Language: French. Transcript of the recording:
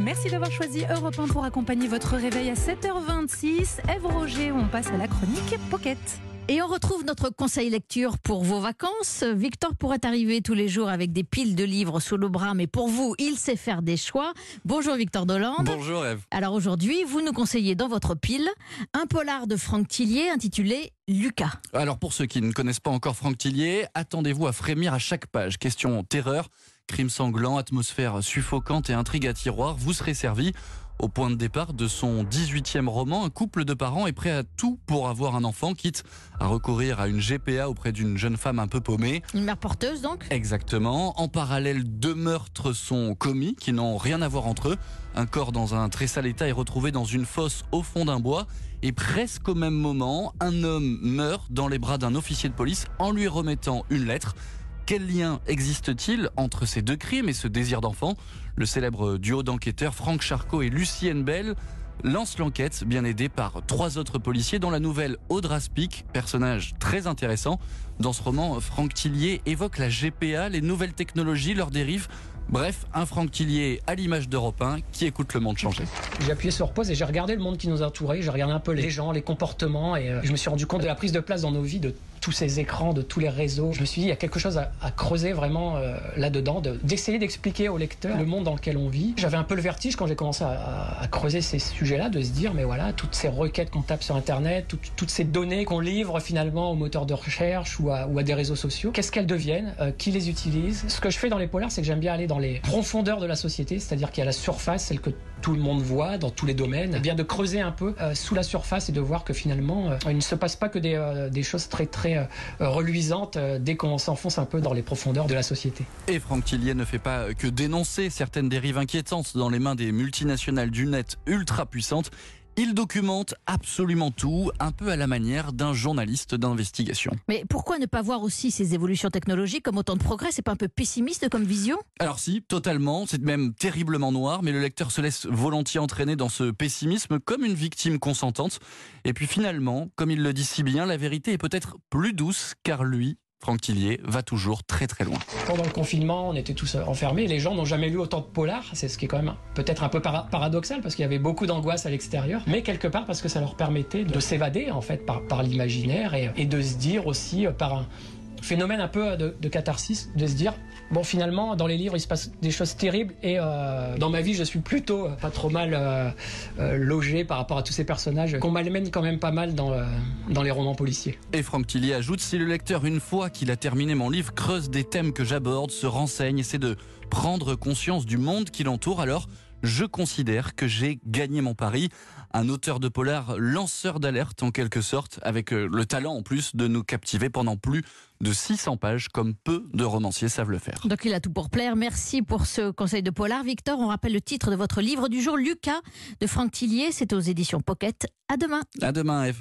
Merci d'avoir choisi Europe 1 pour accompagner votre réveil à 7h26. Ève Roger, on passe à la chronique Pocket. Et on retrouve notre conseil lecture pour vos vacances. Victor pourrait arriver tous les jours avec des piles de livres sous le bras, mais pour vous, il sait faire des choix. Bonjour Victor Dolande. Bonjour Eve. Alors aujourd'hui, vous nous conseillez dans votre pile un polar de Franck Tillier intitulé Lucas. Alors pour ceux qui ne connaissent pas encore Franck Tillier, attendez-vous à frémir à chaque page. Question terreur, crime sanglant, atmosphère suffocante et intrigue à tiroir, vous serez servi. Au point de départ de son 18e roman, un couple de parents est prêt à tout pour avoir un enfant, quitte à recourir à une GPA auprès d'une jeune femme un peu paumée. Une mère porteuse donc? Exactement. En parallèle, deux meurtres sont commis qui n'ont rien à voir entre eux. Un corps dans un très sale état est retrouvé dans une fosse au fond d'un bois. Et presque au même moment, un homme meurt dans les bras d'un officier de police en lui remettant une lettre. Quel lien existe-t-il entre ces deux crimes et ce désir d'enfant? Le célèbre duo d'enquêteurs Franck Charcot et Lucienne Bell lance l'enquête, bien aidé par trois autres policiers, dont la nouvelle Audra Spic, personnage très intéressant. Dans ce roman, Franck Tillier évoque la GPA, les nouvelles technologies, leurs dérives. Bref, un Franck Tillier à l'image d'Europe 1 qui écoute le monde changer. J'ai appuyé sur pause et j'ai regardé le monde qui nous entourait, j'ai regardé un peu les gens, les comportements et euh, je me suis rendu compte de la prise de place dans nos vies de tous ces écrans, de tous les réseaux. Je me suis dit, il y a quelque chose à, creuser vraiment euh, là-dedans, de- d'essayer d'expliquer au lecteur le monde dans lequel on vit. J'avais un peu le vertige quand j'ai commencé à, creuser ces sujets-là, de se dire, mais voilà, toutes ces requêtes qu'on tape sur Internet, toutes- ces données qu'on livre finalement aux moteurs de recherche ou à, ou à des réseaux sociaux, qu'est-ce qu'elles deviennent Euh, Qui les utilise? Ce que je fais dans les polars, c'est que j'aime bien aller dans les profondeurs de la société, c'est-à-dire qu'il y a la surface, celle que tout le monde voit dans tous les domaines, Eh bien de creuser un peu euh, sous la surface et de voir que finalement, euh, il ne se passe pas que des, euh, choses très très reluisantes dès qu'on s'enfonce un peu dans les profondeurs de la société. Et Franck Tillier ne fait pas que dénoncer certaines dérives inquiétantes dans les mains des multinationales du net ultra puissantes. Il documente absolument tout, un peu à la manière d'un journaliste d'investigation. Mais pourquoi ne pas voir aussi ces évolutions technologiques comme autant de progrès? C'est pas un peu pessimiste comme vision? Alors si, totalement, c'est même terriblement noir, mais le lecteur se laisse volontiers entraîner dans ce pessimisme comme une victime consentante. Et puis finalement, comme il le dit si bien, la vérité est peut-être plus douce, car lui, Franck Tillier, va toujours très très loin. Pendant le confinement, on était tous enfermés. Les gens n'ont jamais lu autant de polars. C'est ce qui est quand même peut-être un peu para- paradoxal parce qu'il y avait beaucoup d'angoisse à l'extérieur. Mais quelque part parce que ça leur permettait de s'évader en fait par, l'imaginaire et, et de se dire aussi euh, par un phénomène un peu de, de catharsis, de se dire bon finalement dans les livres il se passe des choses terribles et euh, dans ma vie je suis plutôt euh, pas trop mal euh, euh, logé par rapport à tous ces personnages qu'on malmène quand même pas mal dans, euh, dans les romans policiers. Et Franck Tillier ajoute si le lecteur, une fois qu'il a terminé mon livre, creuse des thèmes que j'aborde, se renseigne, essaie de prendre conscience du monde qui l'entoure, alors je considère que j'ai gagné mon pari. Un auteur de polar lanceur d'alerte en quelque sorte, avec euh, le talent en plus de nous captiver pendant plus de 600 pages, comme peu de romanciers savent le faire. Donc il a tout pour plaire. Merci pour ce conseil de polar. Victor, on rappelle le titre de votre livre du jour, Lucas, de Franck Tillier. C'est aux éditions Pocket. À demain. À demain, Eve.